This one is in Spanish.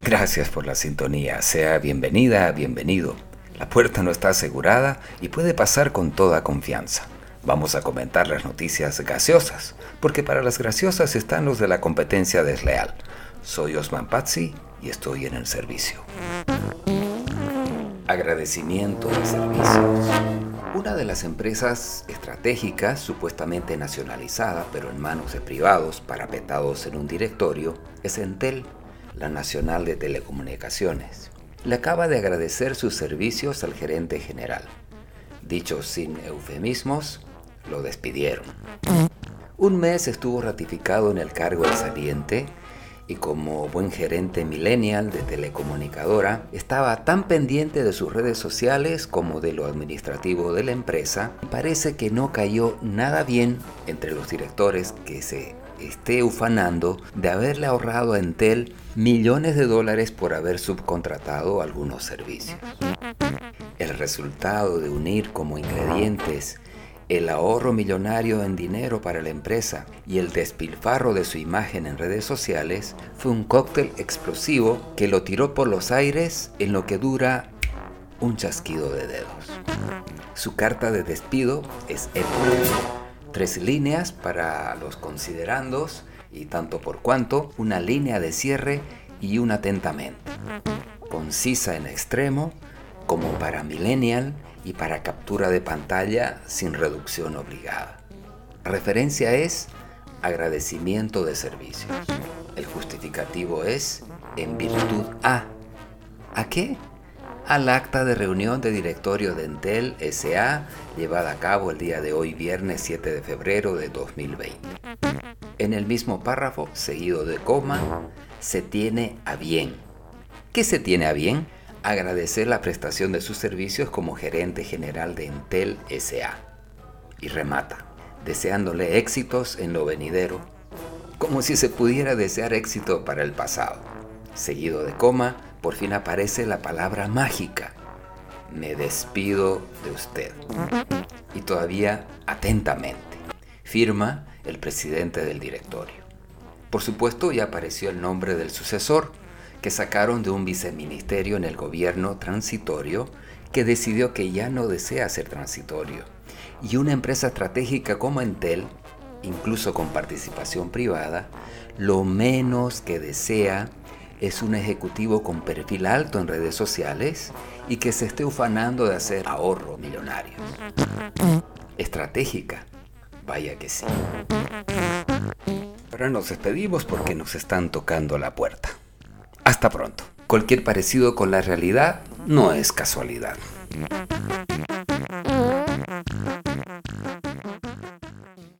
Gracias por la sintonía, sea bienvenida, bienvenido. La puerta no está asegurada y puede pasar con toda confianza. Vamos a comentar las noticias gaseosas, porque para las graciosas están los de la competencia desleal. Soy Osman Pazzi y estoy en el servicio. Agradecimiento de servicios. Una de las empresas estratégicas, supuestamente nacionalizada, pero en manos de privados, parapetados en un directorio, es Entel, la Nacional de Telecomunicaciones. Le acaba de agradecer sus servicios al gerente general. Dicho sin eufemismos, lo despidieron. Un mes estuvo ratificado en el cargo de saliente y como buen gerente millennial de telecomunicadora, estaba tan pendiente de sus redes sociales como de lo administrativo de la empresa, parece que no cayó nada bien entre los directores que se esté ufanando de haberle ahorrado a Entel millones de dólares por haber subcontratado algunos servicios. El resultado de unir como ingredientes el ahorro millonario en dinero para la empresa y el despilfarro de su imagen en redes sociales fue un cóctel explosivo que lo tiró por los aires en lo que dura un chasquido de dedos. Su carta de despido es épica. Tres líneas para los considerandos y tanto por cuanto, una línea de cierre y un atentamente. Concisa en extremo, como para millennial y para captura de pantalla sin reducción obligada. Referencia es agradecimiento de servicios. El justificativo es en virtud a. ¿A qué? Al acta de reunión de directorio de Entel SA llevada a cabo el día de hoy, viernes 7 de febrero de 2020. En el mismo párrafo, seguido de coma, se tiene a bien. ¿Qué se tiene a bien? Agradecer la prestación de sus servicios como gerente general de Entel SA. Y remata, deseándole éxitos en lo venidero, como si se pudiera desear éxito para el pasado. Seguido de coma, por fin aparece la palabra mágica. Me despido de usted. Y todavía atentamente. Firma el presidente del directorio. Por supuesto ya apareció el nombre del sucesor, que sacaron de un viceministerio en el gobierno transitorio que decidió que ya no desea ser transitorio. Y una empresa estratégica como Entel, incluso con participación privada, lo menos que desea es un ejecutivo con perfil alto en redes sociales y que se esté ufanando de hacer ahorro millonario. Estratégica, vaya que sí. Ahora nos despedimos porque nos están tocando la puerta. Hasta pronto. Cualquier parecido con la realidad no es casualidad.